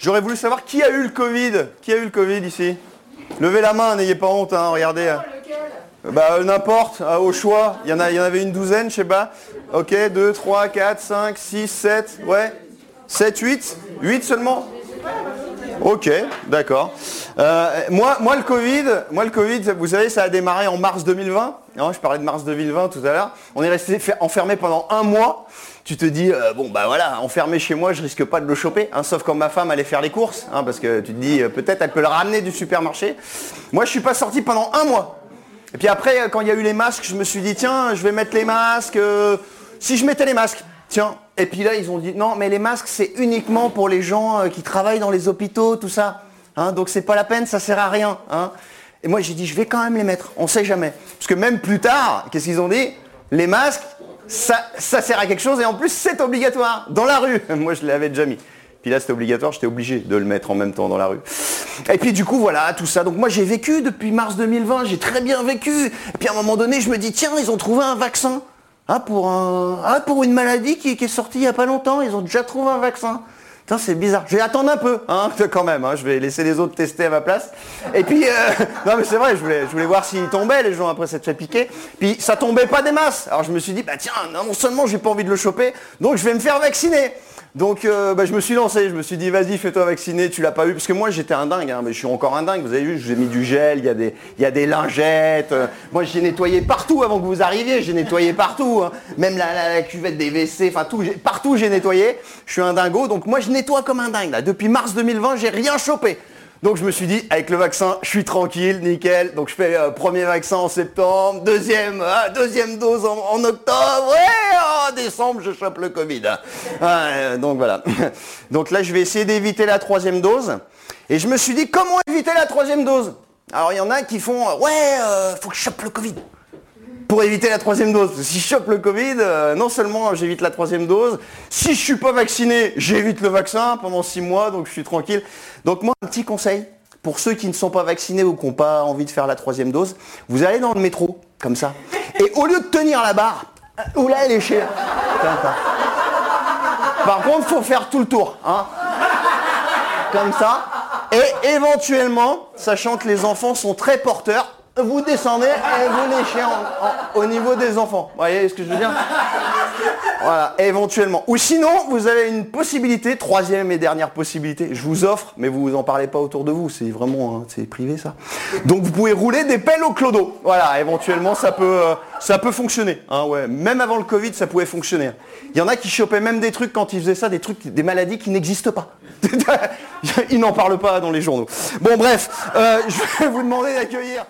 J'aurais voulu savoir qui a eu le Covid. Qui a eu le Covid ici? Levez la main, n'ayez pas honte, hein, regardez. Bah euh, n'importe, euh, au choix. Il y, en il y en avait une douzaine, je sais pas. Ok, 2, 3, 4, 5, 6, 7, ouais. 7, 8 8 seulement? Ok, d'accord. Euh, moi, le Covid, vous savez, ça a démarré en mars 2020. Non, je parlais de mars 2020 tout à l'heure. On est resté enfermé pendant un mois. Tu te dis, euh, bon, bah voilà, enfermé chez moi, je risque pas de le choper, hein, sauf quand ma femme allait faire les courses, hein, parce que tu te dis, euh, peut-être elle peut le ramener du supermarché. Moi, je suis pas sorti pendant un mois. Et puis après, quand il y a eu les masques, je me suis dit, tiens, je vais mettre les masques. si je mettais les masques, Et puis là, ils ont dit, non, mais les masques, c'est uniquement pour les gens qui travaillent dans les hôpitaux, tout ça. Hein, donc c'est pas la peine, ça sert à rien. Hein. Et moi j'ai dit je vais quand même les mettre, on sait jamais. Parce que même plus tard, qu'est-ce qu'ils ont dit? Les masques, ça, sert à quelque chose et en plus c'est obligatoire, dans la rue. moi je l'avais déjà mis. Puis là c'était obligatoire, j'étais obligé de le mettre en même temps dans la rue. Et puis du coup voilà, tout ça. Donc moi j'ai vécu depuis mars 2020, j'ai très bien vécu. Et puis à un moment donné je me dis tiens, ils ont trouvé un vaccin. Ah, pour, un, ah, pour une maladie qui, est sortie il n'y a pas longtemps, ils ont déjà trouvé un vaccin c'est bizarre. Je vais attendre un peu, hein, quand même. Hein. Je vais laisser les autres tester à ma place. Et puis, euh, non mais c'est vrai, je voulais, je voulais voir s'ils tombaient les gens après s'être fait piquer. Puis ça tombait pas des masses. Alors je me suis dit, bah tiens, non seulement j'ai pas envie de le choper, donc je vais me faire vacciner. Donc euh, bah, je me suis lancé, je me suis dit vas-y fais-toi vacciner, tu l'as pas eu. Parce que moi j'étais un dingue, hein, mais je suis encore un dingue, vous avez vu, j'ai mis du gel, il y, a des, y a des lingettes. Euh. moi j'ai nettoyé partout avant que vous arriviez, j'ai nettoyé partout. Hein. Même la, cuvette des WC, enfin tout, partout j'ai nettoyé. Je suis un dingo, donc moi je nettoie comme un dingue. Depuis mars 2020, j'ai rien chopé. Donc je me suis dit, avec le vaccin, je suis tranquille, nickel. Donc je fais euh, premier vaccin en septembre, deuxième, euh, deuxième dose en, octobre, ouais, en décembre, je chope le Covid. Euh, donc voilà. Donc là, je vais essayer d'éviter la troisième dose. Et je me suis dit, comment éviter la troisième dose? Alors il y en a qui font, ouais, faut que je chope le Covid pour éviter la troisième dose. Si je chope le Covid, euh, non seulement j'évite la troisième dose, si je suis pas vacciné, j'évite le vaccin pendant six mois, donc je suis tranquille. Donc moi, un petit conseil, pour ceux qui ne sont pas vaccinés ou qui n'ont pas envie de faire la troisième dose, vous allez dans le métro, comme ça, et au lieu de tenir la barre, ou là elle est chez... Par contre, faut faire tout le tour, hein. Comme ça. Et éventuellement, sachant que les enfants sont très porteurs, vous descendez et vous léchez au niveau des enfants. Vous voyez ce que je veux dire? Voilà, éventuellement. Ou sinon, vous avez une possibilité, troisième et dernière possibilité, je vous offre, mais vous en parlez pas autour de vous, c'est vraiment, hein, c'est privé ça. Donc vous pouvez rouler des pelles au clodo. Voilà, éventuellement ça peut, euh, ça peut fonctionner. Hein, ouais. Même avant le Covid, ça pouvait fonctionner. Il y en a qui chopaient même des trucs quand ils faisaient ça, des trucs, des maladies qui n'existent pas. ils n'en parlent pas dans les journaux. Bon bref, euh, je vais vous demander d'accueillir.